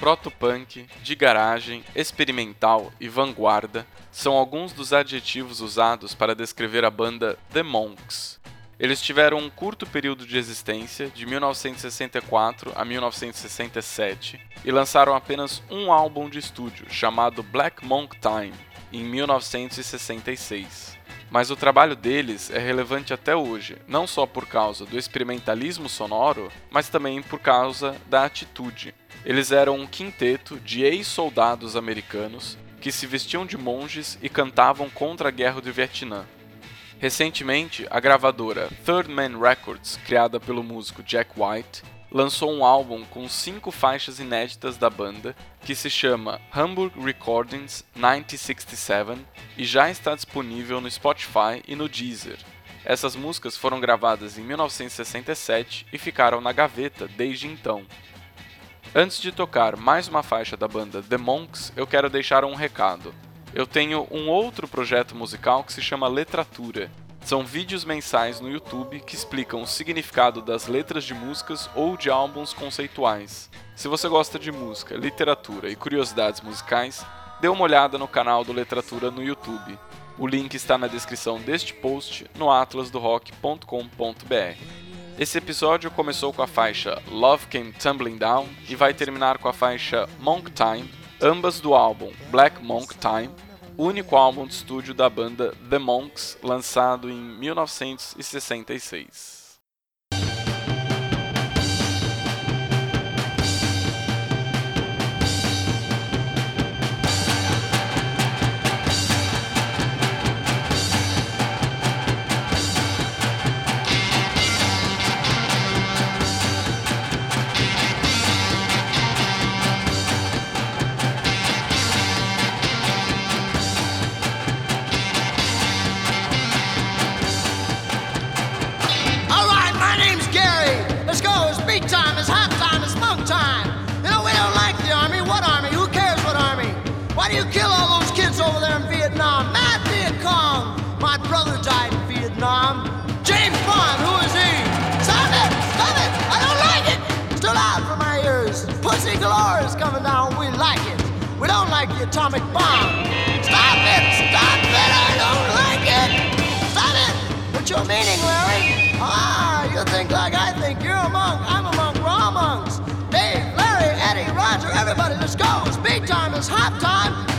protopunk, de garagem, experimental e vanguarda são alguns dos adjetivos usados para descrever a banda The Monks. Eles tiveram um curto período de existência, de 1964 a 1967, e lançaram apenas um álbum de estúdio, chamado Black Monk Time, em 1966. Mas o trabalho deles é relevante até hoje, não só por causa do experimentalismo sonoro, mas também por causa da atitude. Eles eram um quinteto de ex-soldados americanos que se vestiam de monges e cantavam contra a guerra do Vietnã. Recentemente, a gravadora Third Man Records, criada pelo músico Jack White, lançou um álbum com cinco faixas inéditas da banda, que se chama Hamburg Recordings 1967 e já está disponível no Spotify e no Deezer. Essas músicas foram gravadas em 1967 e ficaram na gaveta desde então. Antes de tocar mais uma faixa da banda The Monks, eu quero deixar um recado eu tenho um outro projeto musical que se chama Letratura. São vídeos mensais no YouTube que explicam o significado das letras de músicas ou de álbuns conceituais. Se você gosta de música, literatura e curiosidades musicais, dê uma olhada no canal do Letratura no YouTube. O link está na descrição deste post no atlasdorock.com.br. Esse episódio começou com a faixa Love Came Tumbling Down e vai terminar com a faixa Monk Time ambas do álbum Black Monk Time, único álbum de estúdio da banda The Monks, lançado em 1966. Like the atomic bomb. Stop it! Stop it! I don't like it! Stop it! What's your meaning, Larry? Ah, you think like I think. You're a monk. I'm a monk. We're all monks. Dave, Larry, Eddie, Roger, everybody, let's go. Speed time is hot time.